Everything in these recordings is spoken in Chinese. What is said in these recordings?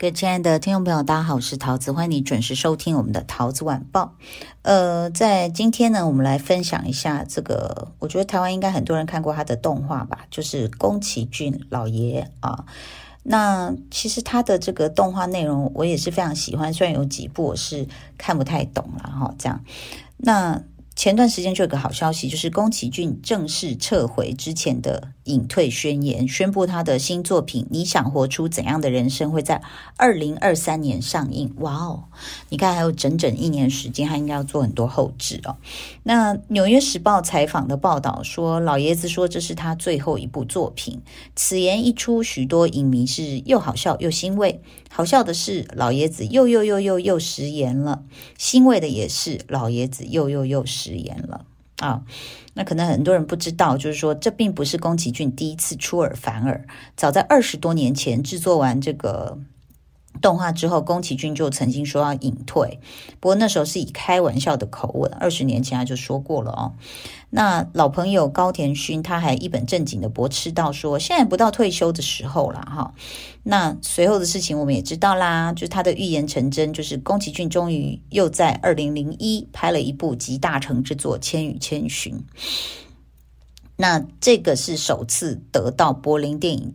各位亲爱的听众朋友，大家好，我是桃子，欢迎你准时收听我们的桃子晚报。呃，在今天呢，我们来分享一下这个，我觉得台湾应该很多人看过他的动画吧，就是宫崎骏老爷啊。那其实他的这个动画内容我也是非常喜欢，虽然有几部我是看不太懂了哈。这样，那。前段时间就有个好消息，就是宫崎骏正式撤回之前的隐退宣言，宣布他的新作品《你想活出怎样的人生》会在二零二三年上映。哇哦，你看还有整整一年时间，他应该要做很多后置哦。那《纽约时报》采访的报道说，老爷子说这是他最后一部作品。此言一出，许多影迷是又好笑又欣慰。好笑的是，老爷子又又又又又食言了；欣慰的也是，老爷子又又又食言了啊！那可能很多人不知道，就是说，这并不是宫崎骏第一次出尔反尔。早在二十多年前制作完这个动画之后，宫崎骏就曾经说要隐退，不过那时候是以开玩笑的口吻。二十年前他就说过了哦。那老朋友高田勋他还一本正经的驳斥到说，现在不到退休的时候了哈。那随后的事情我们也知道啦，就是他的预言成真，就是宫崎骏终于又在二零零一拍了一部集大成之作《千与千寻》。那这个是首次得到柏林电影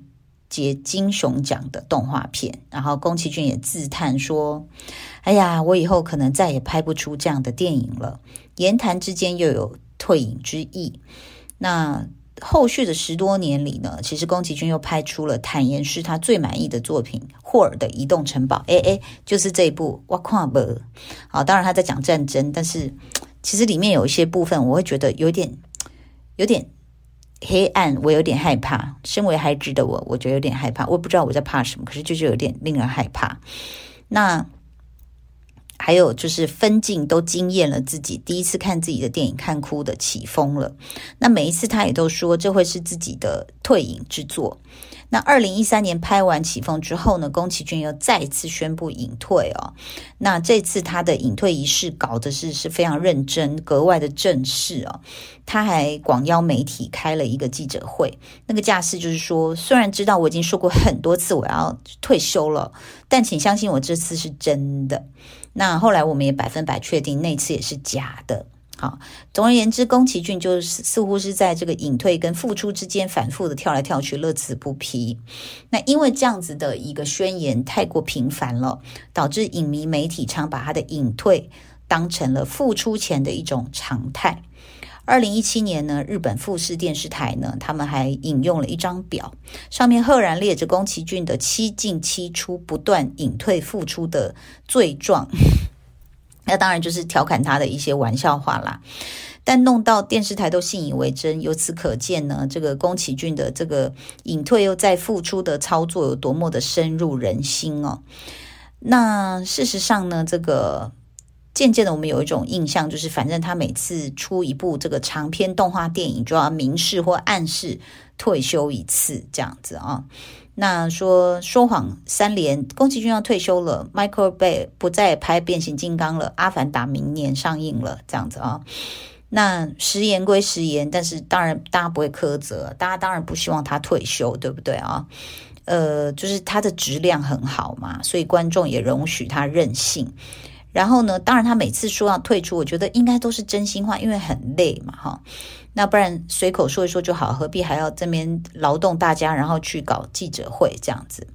节金熊奖的动画片，然后宫崎骏也自叹说：“哎呀，我以后可能再也拍不出这样的电影了。”言谈之间又有退隐之意。那后续的十多年里呢，其实宫崎骏又拍出了坦言是他最满意的作品《霍尔的移动城堡》。哎哎，就是这一部《我看无》。好，当然他在讲战争，但是其实里面有一些部分，我会觉得有点有点。黑暗，我有点害怕。身为孩子的我，我觉得有点害怕。我也不知道我在怕什么，可是就是有点令人害怕。那还有就是分镜都惊艳了自己，第一次看自己的电影看哭的起风了。那每一次他也都说这会是自己的退隐之作。那二零一三年拍完《起风》之后呢，宫崎骏又再次宣布隐退哦。那这次他的隐退仪式搞的是是非常认真、格外的正式哦。他还广邀媒体开了一个记者会，那个架势就是说，虽然知道我已经说过很多次我要退休了，但请相信我这次是真的。那后来我们也百分百确定那次也是假的。好，总而言之，宫崎骏就是似乎是在这个隐退跟复出之间反复的跳来跳去，乐此不疲。那因为这样子的一个宣言太过频繁了，导致影迷媒体常把他的隐退当成了复出前的一种常态。二零一七年呢，日本富士电视台呢，他们还引用了一张表，上面赫然列着宫崎骏的七进七出、不断隐退复出的罪状。那当然就是调侃他的一些玩笑话啦，但弄到电视台都信以为真。由此可见呢，这个宫崎骏的这个隐退又再复出的操作有多么的深入人心哦。那事实上呢，这个渐渐的我们有一种印象，就是反正他每次出一部这个长篇动画电影，就要明示或暗示退休一次这样子啊。那说说谎三连，宫崎骏要退休了，Michael Bay 不再拍变形金刚了，阿凡达明年上映了，这样子啊。那食言归食言，但是当然大家不会苛责，大家当然不希望他退休，对不对啊？呃，就是他的质量很好嘛，所以观众也容许他任性。然后呢，当然他每次说要退出，我觉得应该都是真心话，因为很累嘛，哈。那不然随口说一说就好，何必还要这边劳动大家，然后去搞记者会这样子？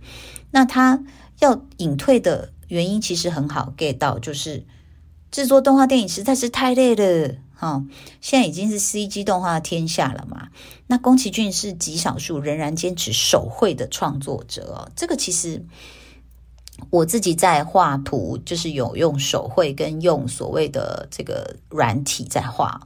那他要隐退的原因其实很好 get 到，就是制作动画电影实在是太累了哈。现在已经是 CG 动画天下了嘛。那宫崎骏是极少数仍然坚持手绘的创作者哦。这个其实我自己在画图，就是有用手绘跟用所谓的这个软体在画。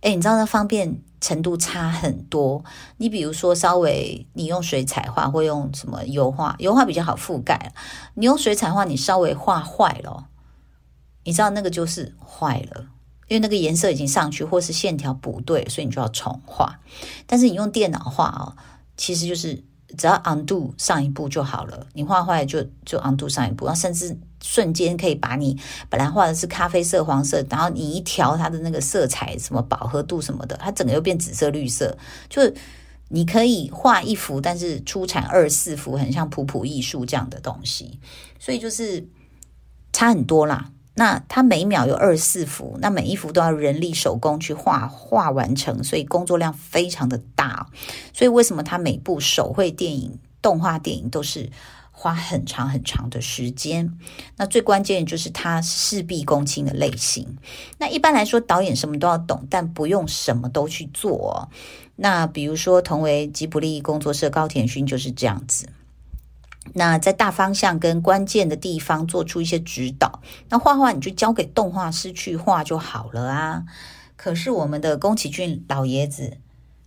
哎，你知道那方便程度差很多。你比如说，稍微你用水彩画或用什么油画，油画比较好覆盖。你用水彩画，你稍微画坏了，你知道那个就是坏了，因为那个颜色已经上去，或是线条不对，所以你就要重画。但是你用电脑画哦，其实就是只要 undo 上一步就好了。你画坏就就 undo 上一步，然后甚至瞬间可以把你本来画的是咖啡色、黄色，然后你一调它的那个色彩，什么饱和度什么的，它整个又变紫色、绿色。就是你可以画一幅，但是出产二四幅，很像普普艺术这样的东西。所以就是差很多啦。那它每秒有二十四幅，那每一幅都要人力手工去画画完成，所以工作量非常的大。所以为什么它每部手绘电影、动画电影都是花很长很长的时间？那最关键就是它事必躬亲的类型。那一般来说，导演什么都要懂，但不用什么都去做。那比如说，同为吉卜力工作室高田勋就是这样子。那在大方向跟关键的地方做出一些指导，那画画你就交给动画师去画就好了啊。可是我们的宫崎骏老爷子，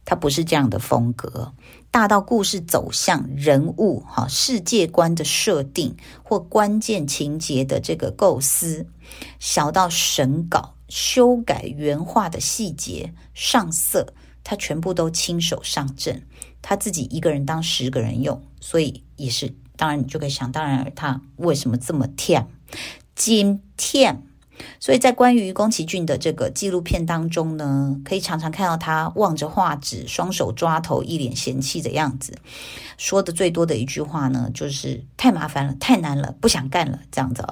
他不是这样的风格，大到故事走向、人物哈、世界观的设定或关键情节的这个构思，小到审稿、修改原画的细节、上色，他全部都亲手上阵，他自己一个人当十个人用，所以也是。当然，你就可以想当然，他为什么这么甜？今天。所以在关于宫崎骏的这个纪录片当中呢，可以常常看到他望着画纸，双手抓头，一脸嫌弃的样子。说的最多的一句话呢，就是太麻烦了，太难了，不想干了，这样子。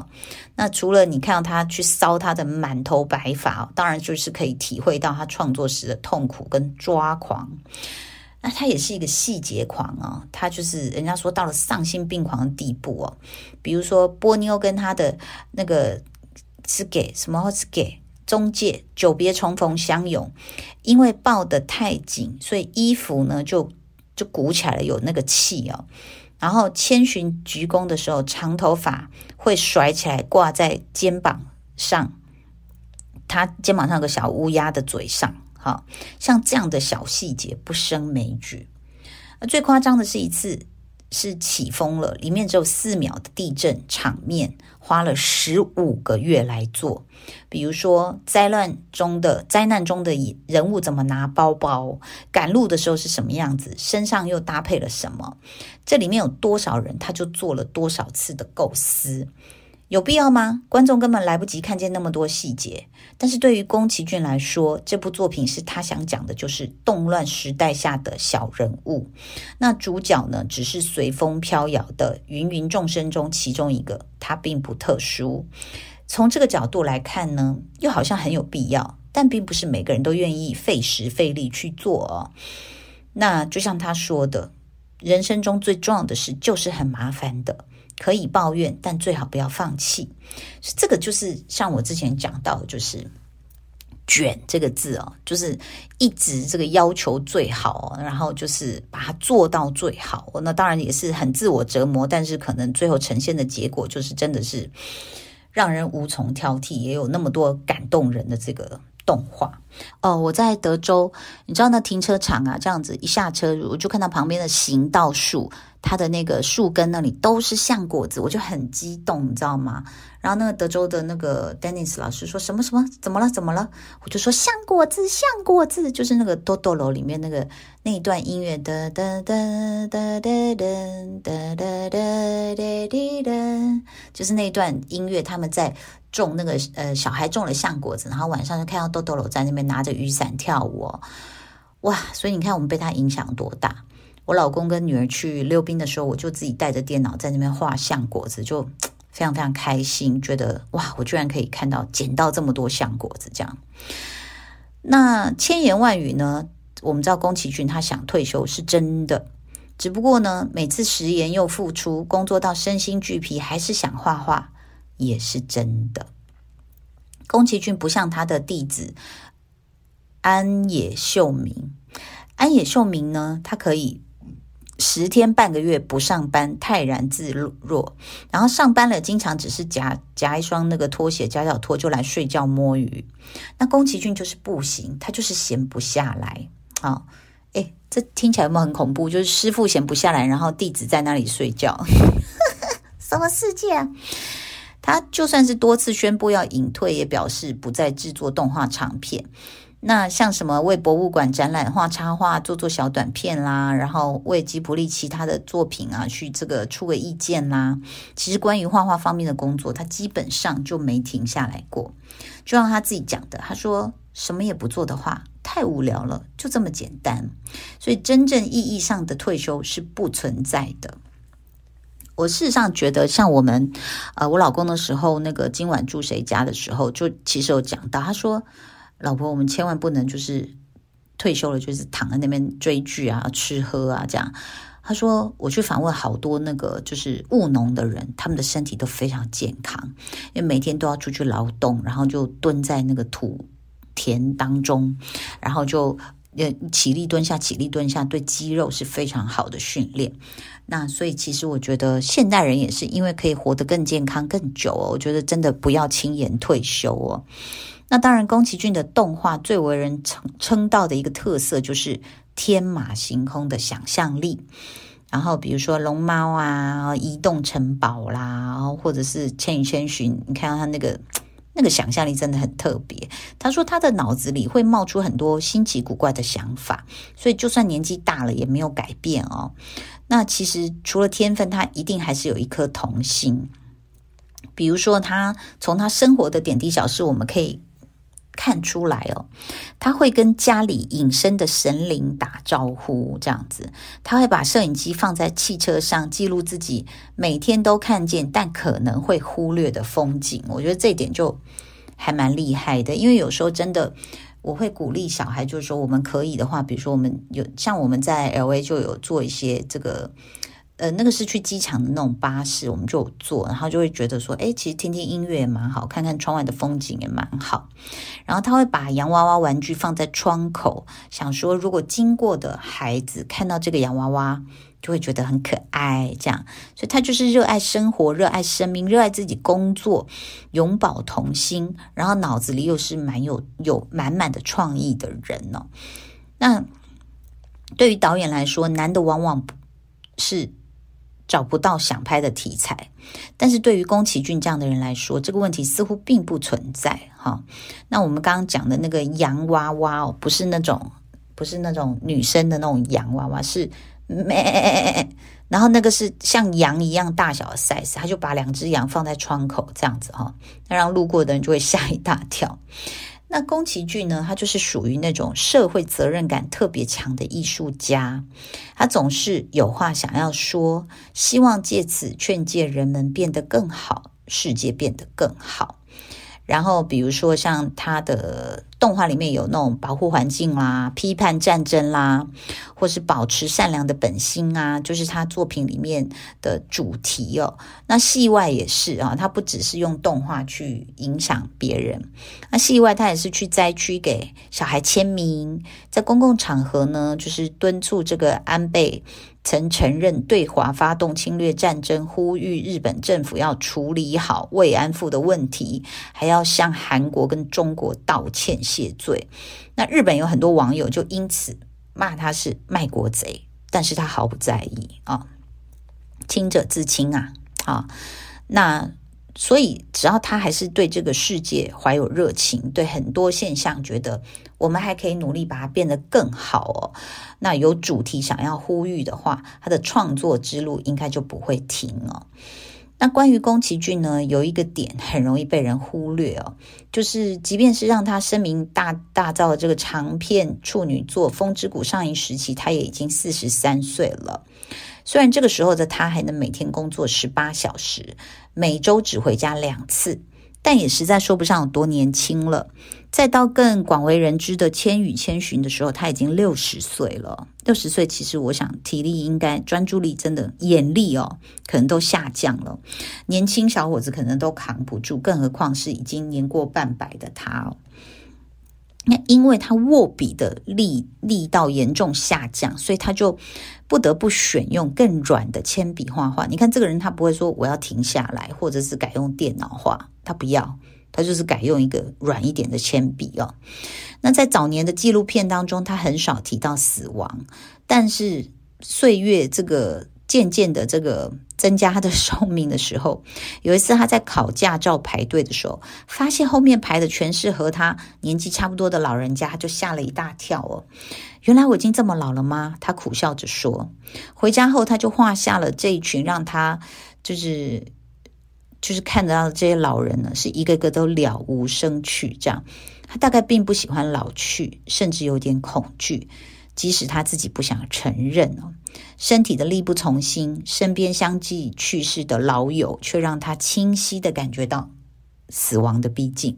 那除了你看到他去搔他的满头白发，当然就是可以体会到他创作时的痛苦跟抓狂。那他也是一个细节狂啊、哦，他就是人家说到了丧心病狂的地步哦。比如说波妞跟他的那个是给什么是给中介久别重逢相拥，因为抱得太紧，所以衣服呢就就鼓起来了，有那个气哦。然后千寻鞠躬的时候，长头发会甩起来挂在肩膀上，他肩膀上有个小乌鸦的嘴上。好像这样的小细节不胜枚举。最夸张的是一次是起风了，里面只有四秒的地震场面，花了十五个月来做。比如说灾难中的灾难中的人物怎么拿包包，赶路的时候是什么样子，身上又搭配了什么，这里面有多少人，他就做了多少次的构思。有必要吗？观众根本来不及看见那么多细节。但是对于宫崎骏来说，这部作品是他想讲的，就是动乱时代下的小人物。那主角呢，只是随风飘摇的芸芸众生中其中一个，他并不特殊。从这个角度来看呢，又好像很有必要，但并不是每个人都愿意费时费力去做哦。那就像他说的，人生中最重要的事就是很麻烦的。可以抱怨，但最好不要放弃。这个就是像我之前讲到的，就是“卷”这个字哦，就是一直这个要求最好，然后就是把它做到最好。那当然也是很自我折磨，但是可能最后呈现的结果就是真的是让人无从挑剔，也有那么多感动人的这个动画哦。我在德州，你知道那停车场啊，这样子一下车，我就看到旁边的行道树。它的那个树根那里都是橡果子，我就很激动，你知道吗？然后那个德州的那个 Dennis 老师说什么什么怎么了怎么了？我就说橡果子橡果子，就是那个多多楼里面那个那一段音乐哒哒哒哒哒哒哒哒哒哒哒哒，就是那一段音乐，他们在种那个呃小孩种了橡果子，然后晚上就看到豆豆罗在那边拿着雨伞跳舞，哇！所以你看我们被他影响多大。我老公跟女儿去溜冰的时候，我就自己带着电脑在那边画橡果子，就 非常非常开心，觉得哇，我居然可以看到捡到这么多橡果子这样。那千言万语呢？我们知道宫崎骏他想退休是真的，只不过呢，每次食言又复出，工作到身心俱疲，还是想画画，也是真的。宫崎骏不像他的弟子安野秀明，安野秀明呢，他可以。十天半个月不上班，泰然自若。然后上班了，经常只是夹夹一双那个拖鞋，夹脚拖就来睡觉摸鱼。那宫崎骏就是不行，他就是闲不下来。好，诶，这听起来有没有很恐怖？就是师傅闲不下来，然后弟子在那里睡觉，什么世界？他就算是多次宣布要隐退，也表示不再制作动画长片。那像什么为博物馆展览画插画、做做小短片啦，然后为吉卜力其他的作品啊去这个出个意见啦，其实关于画画方面的工作，他基本上就没停下来过。就像他自己讲的，他说什么也不做的话太无聊了，就这么简单。所以真正意义上的退休是不存在的。我事实上觉得，像我们呃，我老公的时候，那个今晚住谁家的时候，就其实有讲到，他说。老婆，我们千万不能就是退休了，就是躺在那边追剧啊、吃喝啊这样。他说，我去访问好多那个就是务农的人，他们的身体都非常健康，因为每天都要出去劳动，然后就蹲在那个土田当中，然后就呃起立蹲下、起立蹲下，对肌肉是非常好的训练。那所以其实我觉得现代人也是因为可以活得更健康、更久哦，我觉得真的不要轻言退休哦。那当然，宫崎骏的动画最为人称称道的一个特色就是天马行空的想象力。然后，比如说龙猫啊、移动城堡啦，或者是《千与千寻》，你看到他那个那个想象力真的很特别。他说他的脑子里会冒出很多新奇古怪的想法，所以就算年纪大了也没有改变哦。那其实除了天分，他一定还是有一颗童心。比如说，他从他生活的点滴小事，我们可以。看出来哦，他会跟家里隐身的神灵打招呼，这样子，他会把摄影机放在汽车上，记录自己每天都看见但可能会忽略的风景。我觉得这一点就还蛮厉害的，因为有时候真的，我会鼓励小孩，就是说我们可以的话，比如说我们有像我们在 LA 就有做一些这个。呃，那个是去机场的那种巴士，我们就有坐，然后就会觉得说，诶，其实听听音乐也蛮好，看看窗外的风景也蛮好。然后他会把洋娃娃玩具放在窗口，想说如果经过的孩子看到这个洋娃娃，就会觉得很可爱，这样。所以他就是热爱生活、热爱生命、热爱自己工作，永葆童心，然后脑子里又是蛮有有满满的创意的人呢、哦。那对于导演来说，难的往往不是。找不到想拍的题材，但是对于宫崎骏这样的人来说，这个问题似乎并不存在哈。那我们刚刚讲的那个洋娃娃哦，不是那种，不是那种女生的那种洋娃娃，是咩，然后那个是像羊一样大小的 size，他就把两只羊放在窗口这样子哈，那让路过的人就会吓一大跳。那宫崎骏呢？他就是属于那种社会责任感特别强的艺术家，他总是有话想要说，希望借此劝诫人们变得更好，世界变得更好。然后，比如说像他的动画里面有那种保护环境啦、批判战争啦，或是保持善良的本心啊，就是他作品里面的主题哦。那戏外也是啊，他不只是用动画去影响别人，那戏外他也是去灾区给小孩签名，在公共场合呢，就是敦促这个安倍。曾承认对华发动侵略战争，呼吁日本政府要处理好慰安妇的问题，还要向韩国跟中国道歉谢罪。那日本有很多网友就因此骂他是卖国贼，但是他毫不在意啊，清者自清啊，啊，那。所以，只要他还是对这个世界怀有热情，对很多现象觉得我们还可以努力把它变得更好哦。那有主题想要呼吁的话，他的创作之路应该就不会停哦。那关于宫崎骏呢，有一个点很容易被人忽略哦，就是即便是让他声名大大噪的这个长片处女作《风之谷》上映时期，他也已经四十三岁了。虽然这个时候的他还能每天工作十八小时，每周只回家两次，但也实在说不上有多年轻了。再到更广为人知的《千与千寻》的时候，他已经六十岁了。六十岁，其实我想体力应该、专注力真的、眼力哦，可能都下降了。年轻小伙子可能都扛不住，更何况是已经年过半百的他哦。那因为他握笔的力力道严重下降，所以他就不得不选用更软的铅笔画画。你看这个人，他不会说我要停下来，或者是改用电脑画，他不要，他就是改用一个软一点的铅笔哦。那在早年的纪录片当中，他很少提到死亡，但是岁月这个渐渐的这个增加他的寿命的时候，有一次他在考驾照排队的时候，发现后面排的全是和他年纪差不多的老人家，就吓了一大跳哦。原来我已经这么老了吗？他苦笑着说。回家后，他就画下了这一群让他就是就是看得到的这些老人呢，是一个个都了无生趣。这样，他大概并不喜欢老去，甚至有点恐惧。即使他自己不想承认哦，身体的力不从心，身边相继去世的老友，却让他清晰的感觉到死亡的逼近。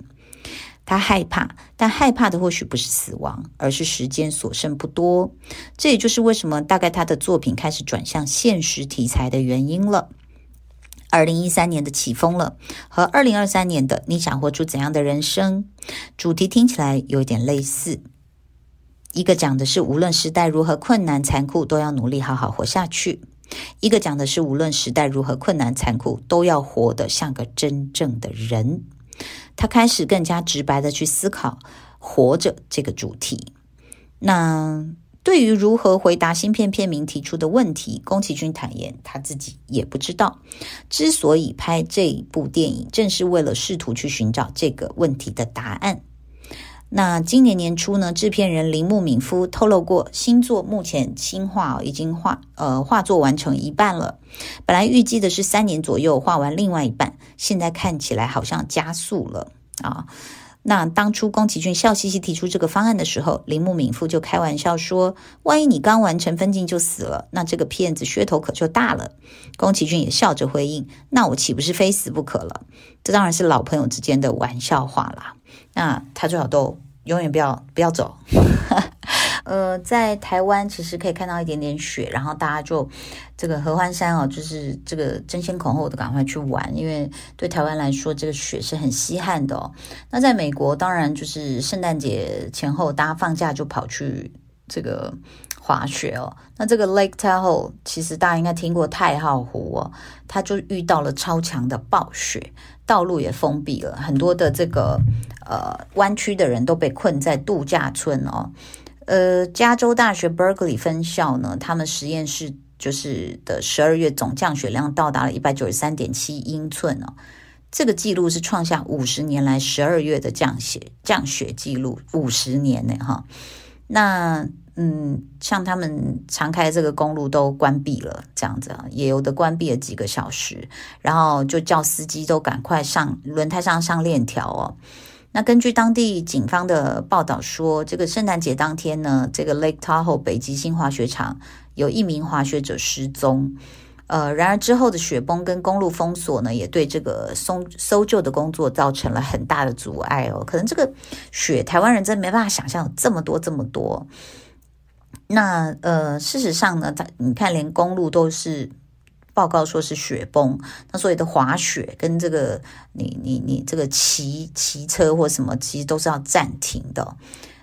他害怕，但害怕的或许不是死亡，而是时间所剩不多。这也就是为什么大概他的作品开始转向现实题材的原因了。二零一三年的起风了，和二零二三年的你想活出怎样的人生，主题听起来有点类似。一个讲的是无论时代如何困难残酷，都要努力好好活下去；一个讲的是无论时代如何困难残酷，都要活得像个真正的人。他开始更加直白的去思考“活着”这个主题。那对于如何回答新片片名提出的问题，宫崎骏坦言他自己也不知道。之所以拍这部电影，正是为了试图去寻找这个问题的答案。那今年年初呢，制片人铃木敏夫透露过，新作目前新画已经画呃画作完成一半了，本来预计的是三年左右画完另外一半，现在看起来好像加速了啊。那当初宫崎骏笑嘻嘻提出这个方案的时候，铃木敏夫就开玩笑说：“万一你刚完成分镜就死了，那这个片子噱头可就大了。”宫崎骏也笑着回应：“那我岂不是非死不可了？”这当然是老朋友之间的玩笑话啦。那他最好都永远不要不要走。呃，在台湾其实可以看到一点点雪，然后大家就这个合欢山哦，就是这个争先恐后的赶快去玩，因为对台湾来说，这个雪是很稀罕的哦。那在美国，当然就是圣诞节前后，大家放假就跑去这个滑雪哦。那这个 Lake Tahoe 其实大家应该听过太浩湖哦，它就遇到了超强的暴雪。道路也封闭了，很多的这个呃湾区的人都被困在度假村哦。呃，加州大学 Berkeley 分校呢，他们实验室就是的十二月总降雪量到达了一百九十三点七英寸哦，这个记录是创下五十年来十二月的降雪降雪记录，五十年呢哈。那嗯，像他们常开这个公路都关闭了，这样子啊，也有的关闭了几个小时，然后就叫司机都赶快上轮胎上上链条哦。那根据当地警方的报道说，这个圣诞节当天呢，这个 Lake Tahoe 北极星滑雪场有一名滑雪者失踪。呃，然而之后的雪崩跟公路封锁呢，也对这个搜搜救的工作造成了很大的阻碍哦。可能这个雪，台湾人真没办法想象有这么多这么多。那呃，事实上呢，它你看，连公路都是报告说是雪崩，那所有的滑雪跟这个你你你这个骑骑车或什么，其实都是要暂停的。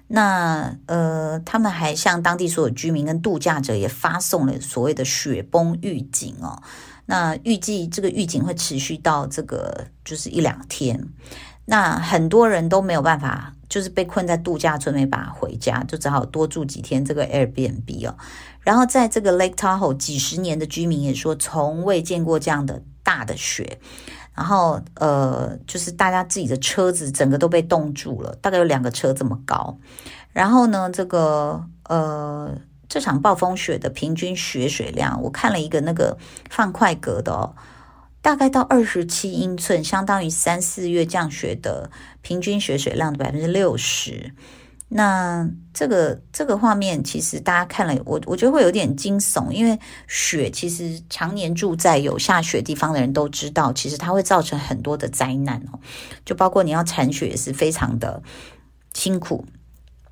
那呃，他们还向当地所有居民跟度假者也发送了所谓的雪崩预警哦。那预计这个预警会持续到这个就是一两天。那很多人都没有办法，就是被困在度假村没办法回家，就只好多住几天这个 Airbnb 哦。然后在这个 Lake Tahoe 几十年的居民也说，从未见过这样的大的雪。然后呃，就是大家自己的车子整个都被冻住了，大概有两个车这么高。然后呢，这个呃，这场暴风雪的平均雪水量，我看了一个那个放快格的哦。大概到二十七英寸，相当于三四月降雪的平均雪水量的百分之六十。那这个这个画面，其实大家看了，我我觉得会有点惊悚，因为雪其实常年住在有下雪地方的人都知道，其实它会造成很多的灾难哦，就包括你要铲雪也是非常的辛苦。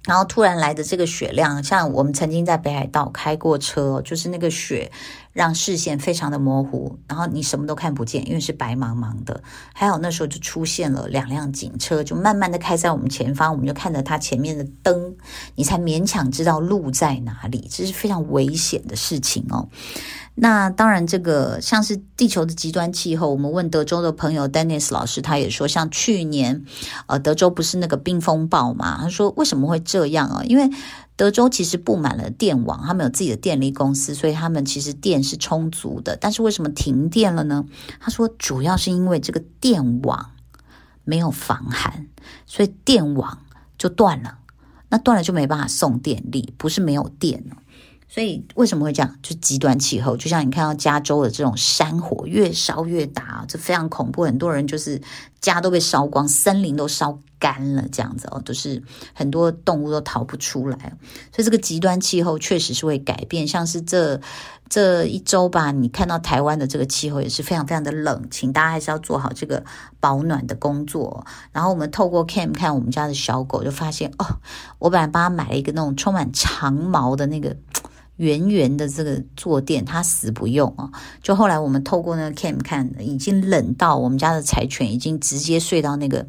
然后突然来的这个雪量，像我们曾经在北海道开过车，就是那个雪让视线非常的模糊，然后你什么都看不见，因为是白茫茫的。还好那时候就出现了两辆警车，就慢慢的开在我们前方，我们就看着它前面的灯，你才勉强知道路在哪里。这是非常危险的事情哦。那当然，这个像是地球的极端气候，我们问德州的朋友 Dennis 老师，他也说，像去年，呃，德州不是那个冰风暴嘛？他说为什么会这样啊？因为德州其实布满了电网，他们有自己的电力公司，所以他们其实电是充足的。但是为什么停电了呢？他说主要是因为这个电网没有防寒，所以电网就断了。那断了就没办法送电力，不是没有电了。所以为什么会这样？就极端气候，就像你看到加州的这种山火越烧越大，这非常恐怖。很多人就是家都被烧光，森林都烧干了，这样子哦，都是很多动物都逃不出来。所以这个极端气候确实是会改变，像是这这一周吧，你看到台湾的这个气候也是非常非常的冷，请大家还是要做好这个保暖的工作。然后我们透过 Cam 看我们家的小狗，就发现哦，我本来帮他买了一个那种充满长毛的那个。圆圆的这个坐垫，它死不用啊！就后来我们透过那个 cam 看，已经冷到我们家的柴犬已经直接睡到那个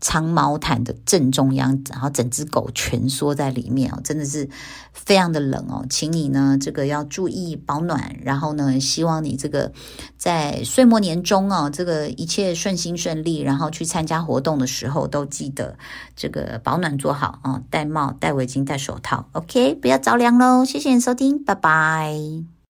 长毛毯的正中央，然后整只狗蜷缩在里面哦，真的是非常的冷哦。请你呢，这个要注意保暖，然后呢，希望你这个在岁末年终哦，这个一切顺心顺利，然后去参加活动的时候都记得这个保暖做好啊，戴帽、戴围巾、戴手套，OK，不要着凉喽。谢谢你收听。拜拜。